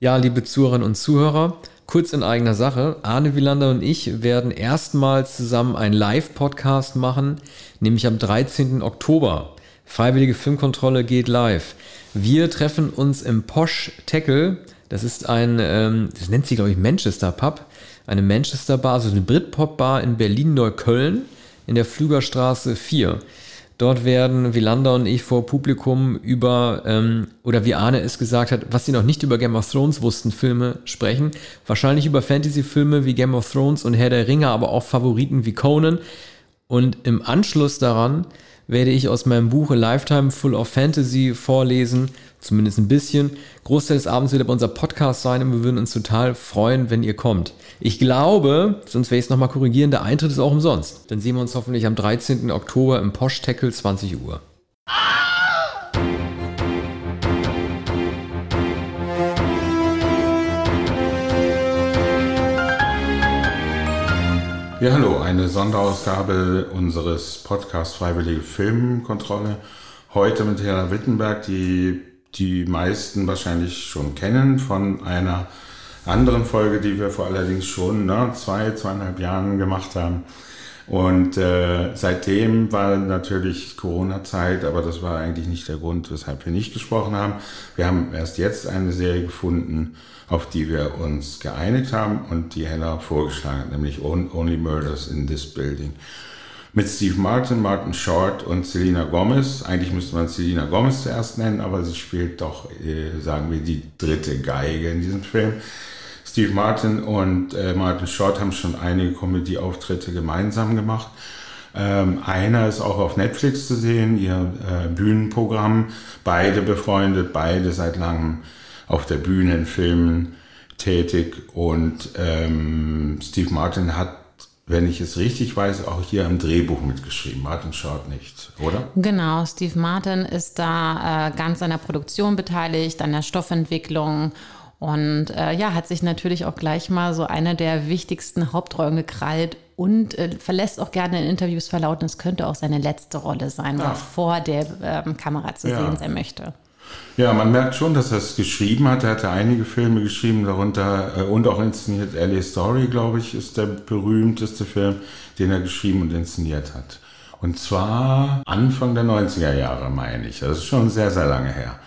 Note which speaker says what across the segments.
Speaker 1: Ja, liebe Zuhörerinnen und Zuhörer, kurz in eigener Sache. Arne Wielander und ich werden erstmals zusammen einen Live-Podcast machen, nämlich am 13. Oktober. Freiwillige Filmkontrolle geht live. Wir treffen uns im Posh Tackle. Das ist ein, ähm, das nennt sich, glaube ich, Manchester Pub. Eine Manchester Bar, also eine Britpop-Bar in Berlin-Neukölln in der Flügerstraße 4. Dort werden Wielander und ich vor Publikum über, ähm, oder wie Arne es gesagt hat, was sie noch nicht über Game of Thrones wussten, Filme sprechen. Wahrscheinlich über Fantasy-Filme wie Game of Thrones und Herr der Ringe, aber auch Favoriten wie Conan. Und im Anschluss daran werde ich aus meinem Buch A Lifetime Full of Fantasy vorlesen, zumindest ein bisschen. Großteil des Abends wird aber unser Podcast sein und wir würden uns total freuen, wenn ihr kommt. Ich glaube, sonst werde ich es nochmal korrigieren, der Eintritt ist auch umsonst. Dann sehen wir uns hoffentlich am 13. Oktober im Posh Tackle 20 Uhr.
Speaker 2: Ja, hallo, eine Sonderausgabe unseres Podcasts Freiwillige Filmkontrolle. Heute mit Hera Wittenberg, die die meisten wahrscheinlich schon kennen von einer anderen Folge, die wir vor allerdings schon ne, zwei, zweieinhalb Jahren gemacht haben. Und äh, seitdem war natürlich Corona-Zeit, aber das war eigentlich nicht der Grund, weshalb wir nicht gesprochen haben. Wir haben erst jetzt eine Serie gefunden, auf die wir uns geeinigt haben und die Hella vorgeschlagen hat, nämlich Only Murders in This Building. Mit Steve Martin, Martin Short und Selena Gomez. Eigentlich müsste man Selena Gomez zuerst nennen, aber sie spielt doch, äh, sagen wir, die dritte Geige in diesem Film. Steve Martin und äh, Martin Short haben schon einige Comedy-Auftritte gemeinsam gemacht. Ähm, einer ist auch auf Netflix zu sehen, ihr äh, Bühnenprogramm. Beide befreundet, beide seit langem auf der Bühne in Filmen tätig. Und ähm, Steve Martin hat wenn ich es richtig weiß, auch hier im Drehbuch mitgeschrieben. Martin Short nicht, oder?
Speaker 3: Genau, Steve Martin ist da äh, ganz an der Produktion beteiligt, an der Stoffentwicklung und äh, ja, hat sich natürlich auch gleich mal so eine der wichtigsten Hauptrollen gekrallt und äh, verlässt auch gerne in Interviews verlauten, es könnte auch seine letzte Rolle sein, ja. vor der ähm, Kamera zu ja. sehen sein möchte.
Speaker 2: Ja, man merkt schon, dass er es geschrieben hat. Er hatte einige Filme geschrieben, darunter äh, und auch inszeniert. L.A. Story, glaube ich, ist der berühmteste Film, den er geschrieben und inszeniert hat. Und zwar Anfang der 90er Jahre, meine ich. Das ist schon sehr, sehr lange her.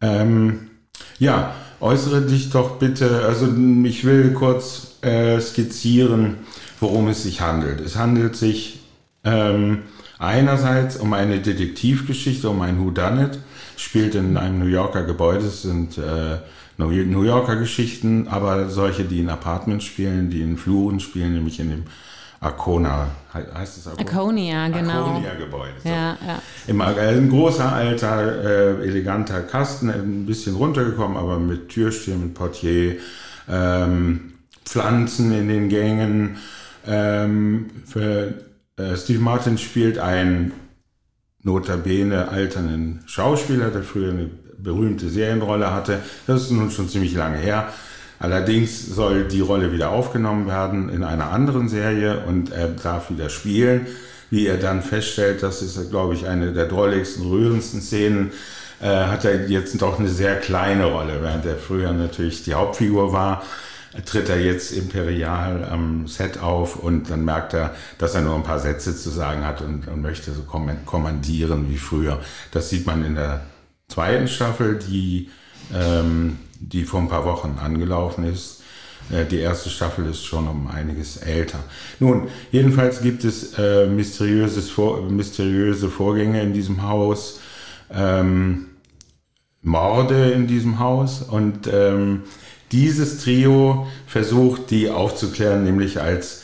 Speaker 2: Ähm, ja, äußere dich doch bitte, also ich will kurz äh, skizzieren, worum es sich handelt. Es handelt sich ähm, einerseits um eine Detektivgeschichte, um ein Whodunit, spielt in einem New Yorker Gebäude, es sind äh, New Yorker Geschichten, aber solche, die in Apartments spielen, die in Fluren spielen, nämlich in dem Arcona, heißt es
Speaker 3: Arcona? Arconia, genau.
Speaker 2: Arconia-Gebäude.
Speaker 3: So. Ja, ja.
Speaker 2: Im, ein großer, alter, äh, eleganter Kasten, ein bisschen runtergekommen, aber mit Türstehen, mit Portier, ähm, Pflanzen in den Gängen. Ähm, für äh, Steve Martin spielt einen notabene alternden Schauspieler, der früher eine berühmte Serienrolle hatte. Das ist nun schon ziemlich lange her. Allerdings soll die Rolle wieder aufgenommen werden in einer anderen Serie und er darf wieder spielen. Wie er dann feststellt, das ist, glaube ich, eine der drolligsten, rührendsten Szenen, äh, hat er jetzt doch eine sehr kleine Rolle, während er früher natürlich die Hauptfigur war tritt er jetzt imperial am Set auf und dann merkt er, dass er nur ein paar Sätze zu sagen hat und, und möchte so kommandieren wie früher. Das sieht man in der zweiten Staffel, die ähm, die vor ein paar Wochen angelaufen ist. Äh, die erste Staffel ist schon um einiges älter. Nun, jedenfalls gibt es äh, mysteriöses Vor mysteriöse Vorgänge in diesem Haus, ähm, Morde in diesem Haus und ähm, dieses Trio versucht, die aufzuklären, nämlich als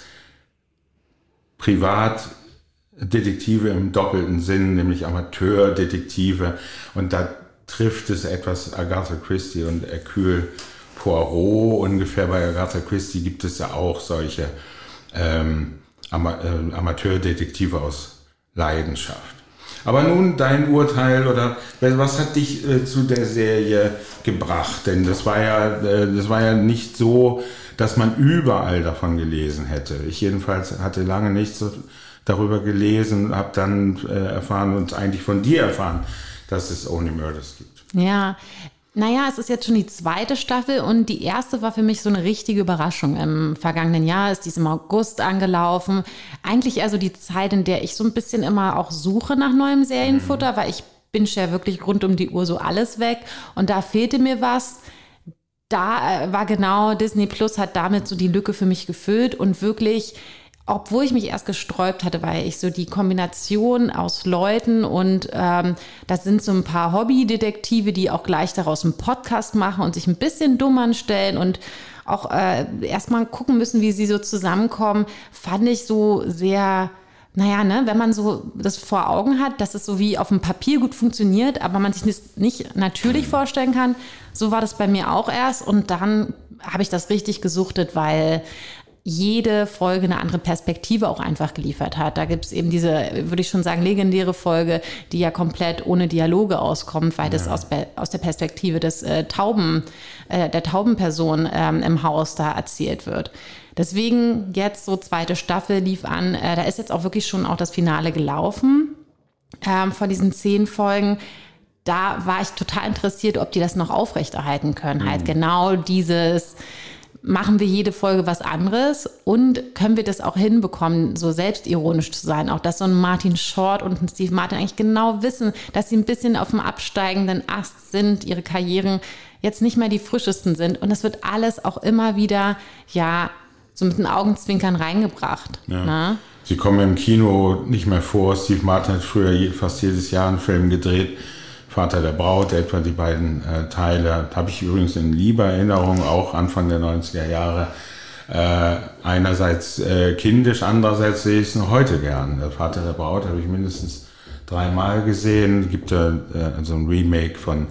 Speaker 2: Privatdetektive im doppelten Sinn, nämlich Amateurdetektive. Und da trifft es etwas Agatha Christie und Hercule Poirot. Ungefähr bei Agatha Christie gibt es ja auch solche ähm, Ama äh, Amateurdetektive aus Leidenschaft. Aber nun dein Urteil oder was hat dich äh, zu der Serie gebracht? Denn das war ja, äh, das war ja nicht so, dass man überall davon gelesen hätte. Ich jedenfalls hatte lange nichts darüber gelesen, habe dann äh, erfahren und eigentlich von dir erfahren, dass es Only Murders gibt.
Speaker 3: Ja, Naja, es ist jetzt schon die zweite Staffel und die erste war für mich so eine richtige Überraschung. Im vergangenen Jahr ist dies im August angelaufen. Eigentlich eher so die Zeit, in der ich so ein bisschen immer auch suche nach neuem Serienfutter, mhm. weil ich bin ja wirklich rund um die Uhr so alles weg und da fehlte mir was. Da äh, war genau Disney Plus hat damit so die Lücke für mich gefüllt und wirklich obwohl ich mich erst gesträubt hatte, weil ich so die Kombination aus Leuten und ähm, das sind so ein paar Hobbydetektive, die auch gleich daraus einen Podcast machen und sich ein bisschen dumm anstellen und auch äh, erstmal gucken müssen, wie sie so zusammenkommen, fand ich so sehr naja, ne, wenn man so das vor Augen hat, dass es so wie auf dem Papier gut funktioniert, aber man sich das nicht natürlich vorstellen kann, so war das bei mir auch erst. Und dann habe ich das richtig gesuchtet, weil jede Folge eine andere Perspektive auch einfach geliefert hat. Da gibt es eben diese, würde ich schon sagen, legendäre Folge, die ja komplett ohne Dialoge auskommt, weil ja. das aus, aus der Perspektive des äh, Tauben, äh, der Taubenperson ähm, im Haus da erzählt wird. Deswegen jetzt so zweite Staffel lief an. Äh, da ist jetzt auch wirklich schon auch das Finale gelaufen ähm, von diesen zehn Folgen da war ich total interessiert, ob die das noch aufrechterhalten können. Halt mhm. Halt genau dieses, machen wir jede Folge was anderes und können wir das auch hinbekommen, so selbstironisch zu sein. Auch dass so ein Martin Short und ein Steve Martin eigentlich genau wissen, dass sie ein bisschen auf dem absteigenden Ast sind, ihre Karrieren jetzt nicht mehr die frischesten sind. Und das wird alles auch immer wieder, ja, so mit den Augenzwinkern reingebracht. Ja. Ne?
Speaker 2: Sie kommen im Kino nicht mehr vor. Steve Martin hat früher fast jedes Jahr einen Film gedreht Vater der Braut, etwa die beiden äh, Teile, habe ich übrigens in lieber Erinnerung, auch Anfang der 90er Jahre. Äh, einerseits äh, kindisch, andererseits sehe ich es noch heute gern. Der Vater der Braut habe ich mindestens dreimal gesehen. Es gibt äh, so ein Remake von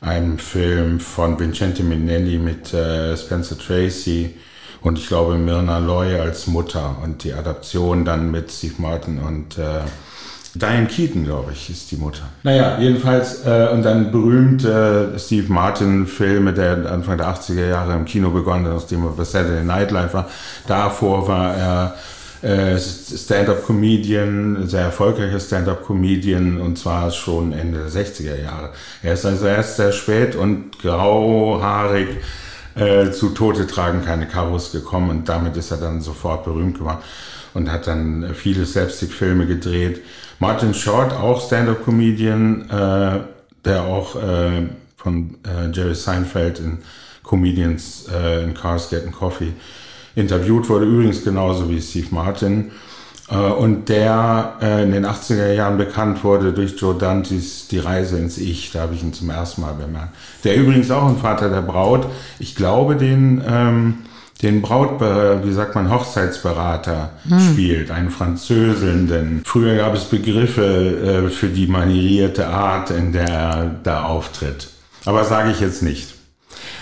Speaker 2: einem Film von Vincente Minnelli mit äh, Spencer Tracy und ich glaube Myrna Loy als Mutter und die Adaption dann mit Steve Martin und äh, Diane Keaton, glaube ich, ist die Mutter. Naja, jedenfalls, äh, und dann berühmte äh, Steve Martin-Filme, der Anfang der 80er Jahre im Kino begonnen hat, nachdem er bei Saturday Night Live war. Davor war er äh, Stand-up-Comedian, sehr erfolgreicher Stand-up-Comedian, und zwar schon Ende der 60er Jahre. Er ist also erst sehr spät und grauhaarig äh, zu Tote tragen keine Karos gekommen und damit ist er dann sofort berühmt geworden und hat dann viele Slapstick-Filme gedreht. Martin Short, auch Stand-up-Comedian, äh, der auch äh, von äh, Jerry Seinfeld in Comedians äh, in Cars Getting Coffee interviewt wurde, übrigens genauso wie Steve Martin. Äh, und der äh, in den 80er Jahren bekannt wurde durch Joe Dantes Die Reise ins Ich, da habe ich ihn zum ersten Mal bemerkt. Der übrigens auch ein Vater der Braut, ich glaube, den ähm, den Braut, wie sagt man, Hochzeitsberater hm. spielt, einen Französin. Denn früher gab es Begriffe äh, für die manierierte Art, in der er da auftritt. Aber sage ich jetzt nicht.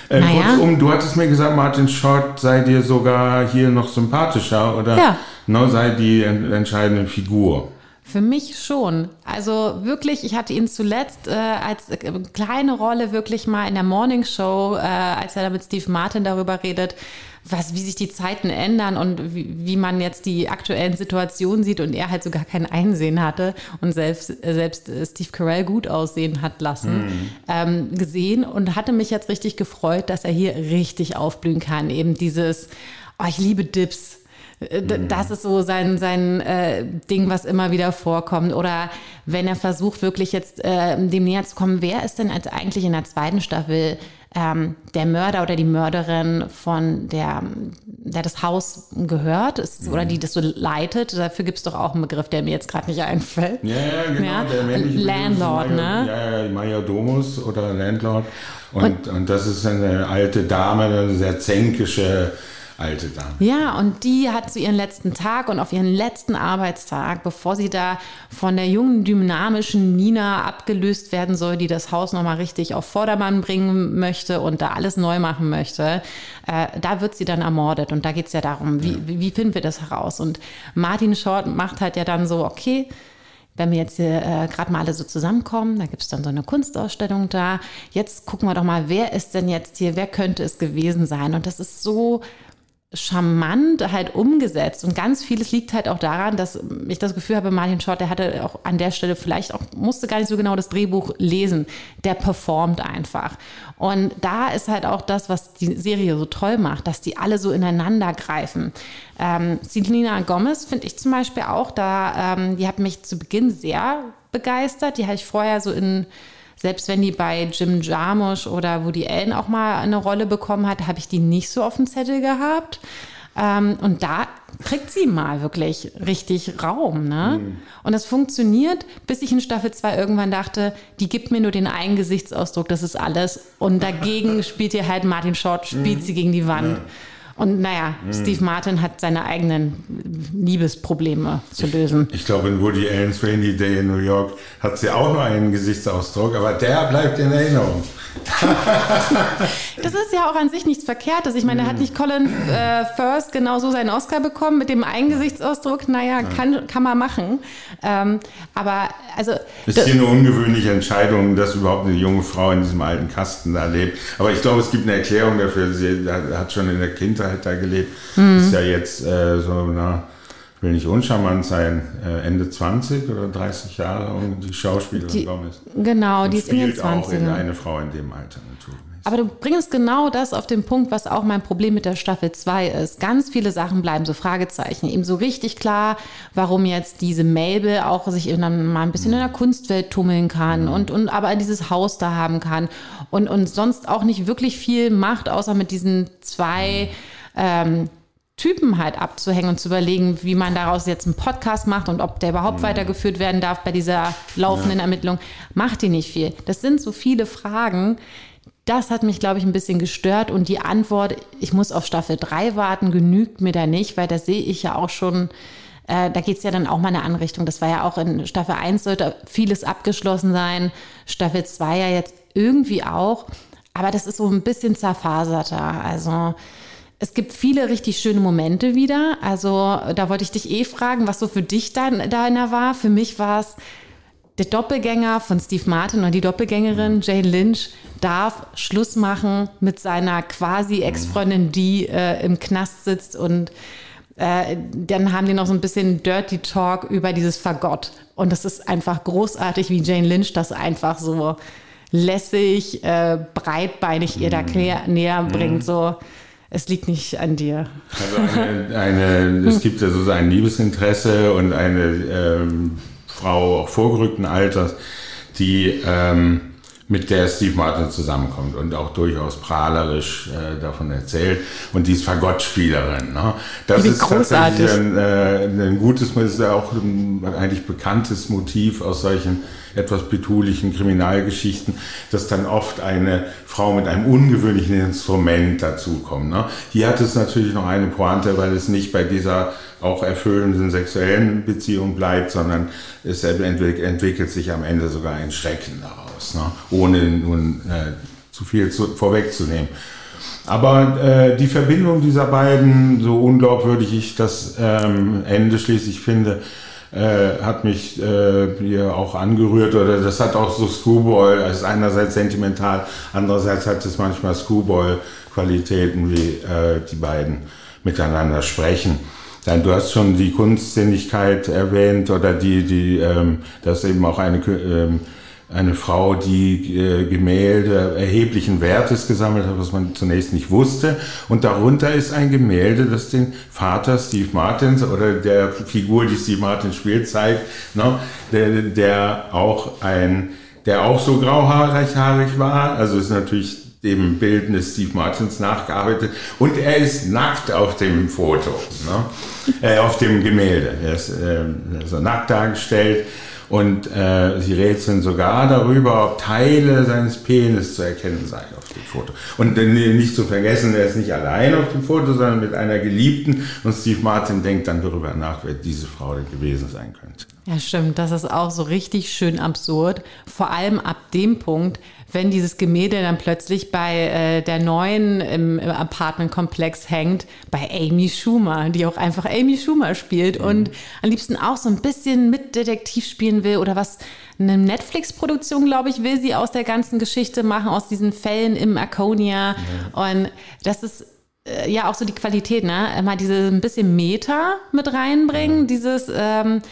Speaker 2: Äh, naja. Kurzum, du hattest mir gesagt, Martin Schott sei dir sogar hier noch sympathischer oder ja. no, sei die entscheidende Figur.
Speaker 3: Für mich schon. Also wirklich, ich hatte ihn zuletzt äh, als äh, kleine Rolle wirklich mal in der Morning Show, äh, als er da mit Steve Martin darüber redet, was, wie sich die Zeiten ändern und wie, wie man jetzt die aktuellen Situationen sieht und er halt sogar kein Einsehen hatte und selbst, selbst Steve Carell gut aussehen hat lassen, mhm. ähm, gesehen und hatte mich jetzt richtig gefreut, dass er hier richtig aufblühen kann. Eben dieses, oh, ich liebe Dips. Äh, mhm. Das ist so sein, sein äh, Ding, was immer wieder vorkommt. Oder wenn er versucht, wirklich jetzt äh, dem näher zu kommen, wer ist denn als eigentlich in der zweiten Staffel ähm, der Mörder oder die Mörderin von der, der das Haus gehört ist, mhm. oder die das so leitet. Dafür gibt es doch auch einen Begriff, der mir jetzt gerade nicht einfällt.
Speaker 2: Ja, ja genau. Ja? Der
Speaker 3: Landlord, Major, ne?
Speaker 2: Ja, ja, Majordomus oder Landlord. Und, und, und, das ist eine alte Dame, eine sehr zänkische alte Dame.
Speaker 3: Ja, und die hat zu ihren letzten Tag und auf ihren letzten Arbeitstag, bevor sie da von der jungen, dynamischen Nina abgelöst werden soll, die das Haus nochmal richtig auf Vordermann bringen möchte und da alles neu machen möchte, äh, da wird sie dann ermordet. Und da geht es ja darum, wie, ja. wie finden wir das heraus? Und Martin Short macht halt ja dann so, okay, wenn wir jetzt hier äh, gerade mal alle so zusammenkommen, da gibt es dann so eine Kunstausstellung da. Jetzt gucken wir doch mal, wer ist denn jetzt hier, wer könnte es gewesen sein? Und das ist so charmant halt umgesetzt und ganz vieles liegt halt auch daran, dass ich das Gefühl habe, Martin Short, der hatte auch an der Stelle vielleicht auch, musste gar nicht so genau das Drehbuch lesen, der performt einfach. Und da ist halt auch das, was die Serie so toll macht, dass die alle so ineinander greifen. Ähm, Selena Gomez finde ich zum Beispiel auch, da, ähm, die hat mich zu Beginn sehr begeistert, die habe ich vorher so in selbst wenn die bei Jim Jarmusch oder Woody Allen auch mal eine Rolle bekommen hat, habe ich die nicht so auf dem Zettel gehabt. Ähm, und da kriegt sie mal wirklich richtig Raum. Ne? Mhm. Und das funktioniert, bis ich in Staffel 2 irgendwann dachte, die gibt mir nur den einen Gesichtsausdruck, das ist alles. Und dagegen spielt ihr halt Martin Short, spielt mhm. sie gegen die Wand. Ja. Und naja, mhm. Steve Martin hat seine eigenen Liebesprobleme zu lösen.
Speaker 2: Ich, ich glaube, in Woody Allen's Rainy Day in New York hat sie auch nur einen Gesichtsausdruck, aber der bleibt in Erinnerung.
Speaker 3: das ist ja auch an sich nichts Verkehrtes. Ich meine, mhm. hat nicht Colin äh, First genauso seinen Oscar bekommen mit dem einen Gesichtsausdruck? Naja, ja. kann, kann man machen. Ähm, aber also.
Speaker 2: Ist hier eine ungewöhnliche Entscheidung, dass überhaupt eine junge Frau in diesem alten Kasten da lebt. Aber ich glaube, es gibt eine Erklärung dafür. Sie hat schon in der Kindheit da gelebt. Mhm. Ist ja jetzt äh, so, na will nicht uncharmant sein, äh, Ende 20 oder 30 Jahre und die Schauspielerin
Speaker 3: die, Gomez. Genau, die ist in den 20 auch in
Speaker 2: eine Frau in dem Alter natürlich.
Speaker 3: Aber du bringst genau das auf den Punkt, was auch mein Problem mit der Staffel 2 ist. Ganz viele Sachen bleiben so Fragezeichen. Eben so richtig klar, warum jetzt diese Mabel auch sich dann mal ein bisschen in der Kunstwelt tummeln kann mhm. und, und aber dieses Haus da haben kann und, und sonst auch nicht wirklich viel macht, außer mit diesen zwei ähm, Typen halt abzuhängen und zu überlegen, wie man daraus jetzt einen Podcast macht und ob der überhaupt mhm. weitergeführt werden darf bei dieser laufenden ja. Ermittlung, macht die nicht viel. Das sind so viele Fragen. Das hat mich, glaube ich, ein bisschen gestört und die Antwort, ich muss auf Staffel 3 warten, genügt mir da nicht, weil da sehe ich ja auch schon, äh, da geht es ja dann auch mal in eine Anrichtung. Das war ja auch in Staffel 1 sollte vieles abgeschlossen sein, Staffel 2 ja jetzt irgendwie auch, aber das ist so ein bisschen zerfaserter. Also es gibt viele richtig schöne Momente wieder. Also da wollte ich dich eh fragen, was so für dich da, deiner war. Für mich war es der Doppelgänger von Steve Martin und die Doppelgängerin Jane Lynch darf Schluss machen mit seiner quasi Ex-Freundin, die äh, im Knast sitzt und äh, dann haben die noch so ein bisschen Dirty Talk über dieses Fagott. Und das ist einfach großartig, wie Jane Lynch das einfach so lässig, äh, breitbeinig ihr da mhm. näher bringt. Mhm. So, es liegt nicht an dir.
Speaker 2: Also eine, eine, es gibt ja so ein Liebesinteresse und eine ähm, Frau auch vorgerückten Alters, die ähm, mit der Steve Martin zusammenkommt und auch durchaus prahlerisch äh, davon erzählt. Und die ist Fagottspielerin. Ne? Das ist großartig. tatsächlich ein, äh, ein gutes, ist ja auch ein eigentlich bekanntes Motiv aus solchen etwas betulichen Kriminalgeschichten, dass dann oft eine Frau mit einem ungewöhnlichen Instrument dazukommt. Ne? Hier hat es natürlich noch eine Pointe, weil es nicht bei dieser auch erfüllenden sexuellen Beziehung bleibt, sondern es entwickelt sich am Ende sogar ein Schrecken daraus, ne? ohne nun äh, zu viel zu, vorwegzunehmen. Aber äh, die Verbindung dieser beiden, so unglaubwürdig ich das ähm, Ende schließlich finde, äh, hat mich äh, hier auch angerührt oder das hat auch so Screwball, ist einerseits sentimental, andererseits hat es manchmal Screwball-Qualitäten, wie äh, die beiden miteinander sprechen. Dann, du hast schon die Kunstsinnigkeit erwähnt oder die, die, ähm, das eben auch eine ähm, eine Frau, die äh, Gemälde erheblichen Wertes gesammelt hat, was man zunächst nicht wusste. Und darunter ist ein Gemälde, das den Vater Steve Martins oder der Figur, die Steve Martin spielt, zeigt, ne, der, der auch ein, der auch so grauhaarig war. Also ist natürlich dem Bild des Steve Martins nachgearbeitet. Und er ist nackt auf dem Foto, ne? äh, auf dem Gemälde. Er ist äh, so nackt dargestellt. Und äh, sie rätseln sogar darüber, ob Teile seines Penis zu erkennen seien auf dem Foto. Und äh, nicht zu vergessen, er ist nicht allein auf dem Foto, sondern mit einer Geliebten. Und Steve Martin denkt dann darüber nach, wer diese Frau denn gewesen sein könnte.
Speaker 3: Ja, stimmt. Das ist auch so richtig schön absurd. Vor allem ab dem Punkt, wenn dieses Gemälde dann plötzlich bei äh, der neuen im, im Apartmentkomplex hängt, bei Amy Schumer, die auch einfach Amy Schumer spielt mhm. und am liebsten auch so ein bisschen mit Detektiv spielen will oder was eine Netflix-Produktion, glaube ich, will sie aus der ganzen Geschichte machen, aus diesen Fällen im Arconia. Mhm. Und das ist äh, ja auch so die Qualität, ne? Immer diese ein bisschen Meta mit reinbringen, dieses ähm,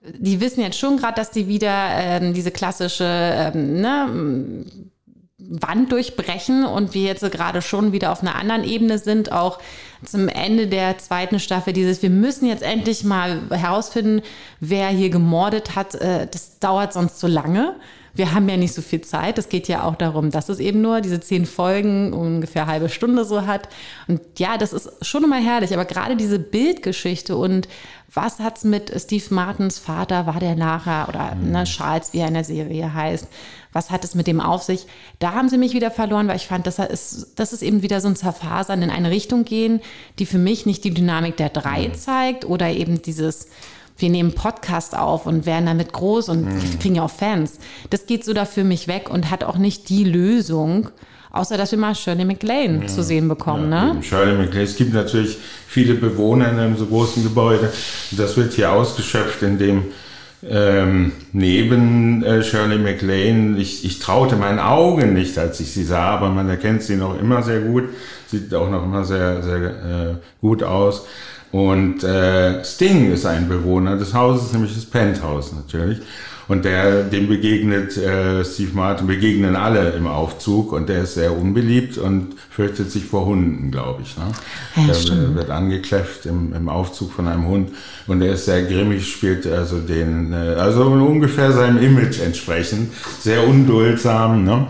Speaker 3: die wissen jetzt schon gerade, dass die wieder ähm, diese klassische ähm, ne, Wand durchbrechen und wir jetzt gerade schon wieder auf einer anderen Ebene sind, auch zum Ende der zweiten Staffel dieses, wir müssen jetzt endlich mal herausfinden, wer hier gemordet hat, äh, das dauert sonst zu lange. Wir haben ja nicht so viel Zeit. Es geht ja auch darum, dass es eben nur diese zehn Folgen ungefähr eine halbe Stunde so hat. Und ja, das ist schon immer herrlich. Aber gerade diese Bildgeschichte und was hat's mit Steve Martins Vater, war der nachher, oder mhm. ne, Charles, wie er in der Serie heißt, was hat es mit dem auf sich? Da haben sie mich wieder verloren, weil ich fand, das ist, das ist eben wieder so ein Zerfasern in eine Richtung gehen, die für mich nicht die Dynamik der drei mhm. zeigt oder eben dieses, wir nehmen Podcast auf und werden damit groß und mhm. kriegen ja auch Fans. Das geht so da für mich weg und hat auch nicht die Lösung, außer dass wir mal Shirley MacLaine ja. zu sehen bekommen. Ja,
Speaker 2: ne? Shirley MacLaine. Es gibt natürlich viele Bewohner in einem so großen Gebäude. Das wird hier ausgeschöpft, indem ähm, neben äh, Shirley MacLaine, ich, ich traute meinen Augen nicht, als ich sie sah, aber man erkennt sie noch immer sehr gut, sieht auch noch immer sehr, sehr äh, gut aus. Und äh, Sting ist ein Bewohner des Hauses, nämlich das Penthouse natürlich. Und der, dem begegnet äh, Steve Martin, begegnen alle im Aufzug und der ist sehr unbeliebt und fürchtet sich vor Hunden, glaube ich. Ne? Ja, der stimmt. wird angekläfft im, im Aufzug von einem Hund und er ist sehr grimmig, spielt also den, äh, also ungefähr seinem Image entsprechend, sehr unduldsam. Ne?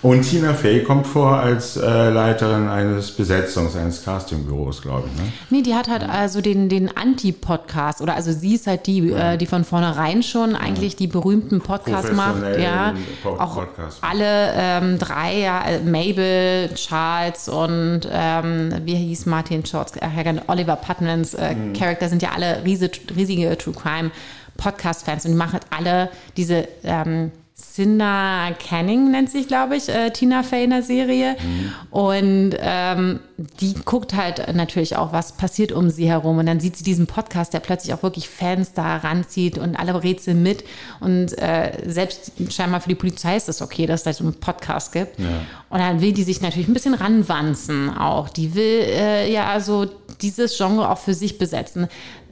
Speaker 2: Und Tina Fey kommt vor als äh, Leiterin eines Besetzungs-, eines Castingbüros, glaube ich. Ne?
Speaker 3: Nee, die hat halt also den, den Anti-Podcast oder also sie ist halt die, ja. äh, die von vornherein schon eigentlich die berühmmenten Podcasts macht. Ja, auch Podcast. alle ähm, drei, ja, äh, Mabel, Charles und ähm, wie hieß Martin Shorts, äh, Oliver Putnams äh, mhm. Charakter sind ja alle riesige, riesige True Crime Podcast-Fans und die machen halt alle diese ähm, Cinda Canning nennt sich, glaube ich, äh, Tina Fey in der Serie. Mhm. Und ähm, die guckt halt natürlich auch, was passiert um sie herum. Und dann sieht sie diesen Podcast, der plötzlich auch wirklich Fans da ranzieht und alle rätseln mit. Und äh, selbst scheinbar für die Polizei ist es okay, dass es da so einen Podcast gibt. Ja. Und dann will die sich natürlich ein bisschen ranwanzen auch. Die will äh, ja also dieses Genre auch für sich besetzen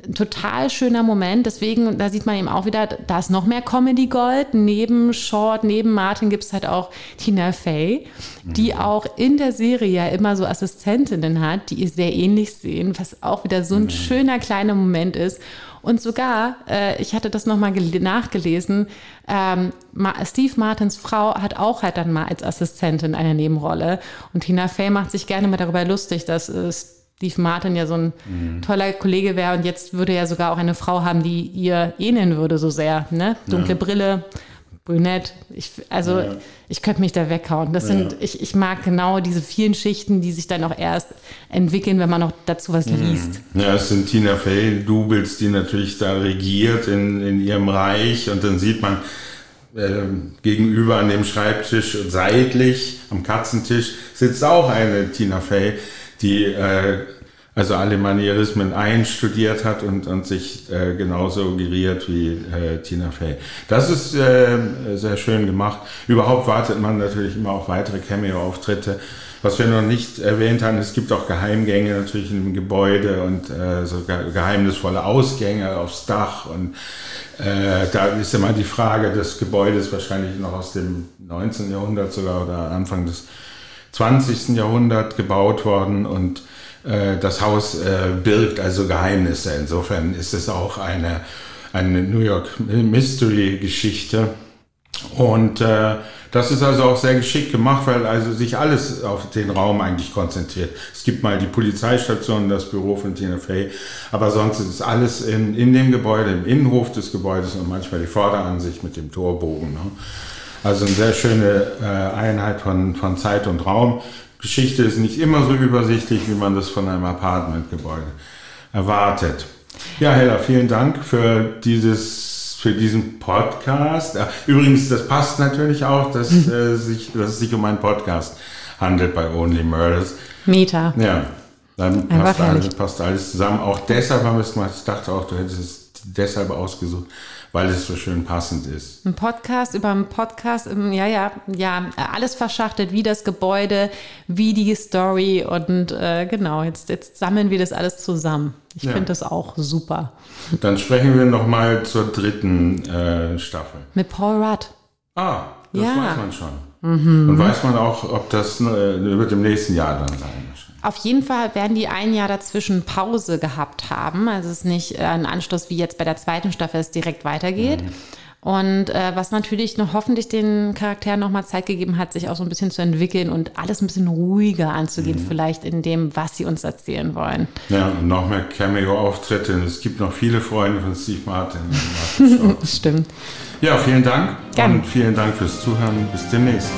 Speaker 3: ein total schöner Moment. Deswegen, da sieht man eben auch wieder, da ist noch mehr Comedy Gold. Neben Short, neben Martin gibt es halt auch Tina Fey, die mhm. auch in der Serie ja immer so Assistentinnen hat, die ihr sehr ähnlich sehen, was auch wieder so ein mhm. schöner kleiner Moment ist. Und sogar, äh, ich hatte das nochmal nachgelesen, ähm, Steve Martins Frau hat auch halt dann mal als Assistentin eine Nebenrolle. Und Tina Fey macht sich gerne mal darüber lustig, dass es Steve Martin ja so ein mhm. toller Kollege wäre und jetzt würde er sogar auch eine Frau haben, die ihr ähneln würde so sehr. Ne? Dunkle ja. Brille, brünett. Ich, also ja. ich könnte mich da weghauen. Das ja. sind, ich, ich mag genau diese vielen Schichten, die sich dann auch erst entwickeln, wenn man noch dazu was mhm. liest.
Speaker 2: Ja, es sind Tina Fey, Doubles, die natürlich da regiert in, in ihrem Reich und dann sieht man, äh, gegenüber an dem Schreibtisch seitlich am Katzentisch sitzt auch eine Tina Fey, die äh, also alle Manierismen einstudiert hat und, und sich äh, genauso geriert wie äh, Tina Fey. Das ist äh, sehr schön gemacht. Überhaupt wartet man natürlich immer auf weitere Cameo-Auftritte. Was wir noch nicht erwähnt haben, es gibt auch Geheimgänge natürlich dem Gebäude und äh, so geheimnisvolle Ausgänge aufs Dach. Und äh, da ist immer die Frage des Gebäudes wahrscheinlich noch aus dem 19. Jahrhundert sogar oder Anfang des 20. Jahrhundert gebaut worden und äh, das Haus äh, birgt also Geheimnisse. Insofern ist es auch eine, eine New York Mystery Geschichte. Und äh, das ist also auch sehr geschickt gemacht, weil also sich alles auf den Raum eigentlich konzentriert. Es gibt mal die Polizeistation, das Büro von Tina Fey, aber sonst ist es alles in, in dem Gebäude, im Innenhof des Gebäudes und manchmal die Vorderansicht mit dem Torbogen. Ne? Also eine sehr schöne äh, Einheit von, von Zeit und Raum. Geschichte ist nicht immer so übersichtlich, wie man das von einem Apartmentgebäude erwartet. Ja, Hella, vielen Dank für dieses für diesen Podcast. Übrigens, das passt natürlich auch, dass, mhm. äh, sich, dass es sich um einen Podcast handelt bei Only Murders.
Speaker 3: Meta.
Speaker 2: Ja, dann passt alles, passt alles, zusammen. Auch deshalb haben wir es gemacht. Ich dachte auch, du hättest es deshalb ausgesucht, weil es so schön passend ist.
Speaker 3: Ein Podcast über einen Podcast, ja, ja, ja, alles verschachtelt, wie das Gebäude, wie die Story und äh, genau, jetzt, jetzt sammeln wir das alles zusammen. Ich ja. finde das auch super.
Speaker 2: Dann sprechen wir nochmal zur dritten äh, Staffel.
Speaker 3: Mit Paul Rudd.
Speaker 2: Ah, das ja. weiß man schon. Mhm. Und weiß man auch, ob das äh, wird im nächsten Jahr dann sein?
Speaker 3: Auf jeden Fall werden die ein Jahr dazwischen Pause gehabt haben. Also es ist nicht äh, ein Anschluss wie jetzt bei der zweiten Staffel, es direkt weitergeht. Mhm. Und äh, was natürlich noch hoffentlich den Charakteren nochmal Zeit gegeben hat, sich auch so ein bisschen zu entwickeln und alles ein bisschen ruhiger anzugehen, mhm. vielleicht in dem, was sie uns erzählen wollen.
Speaker 2: Ja, und noch mehr Cameo-Auftritte. Es gibt noch viele Freunde von Steve Martin.
Speaker 3: Stimmt.
Speaker 2: Ja, vielen Dank. Gerne. Und vielen Dank fürs Zuhören. Bis demnächst.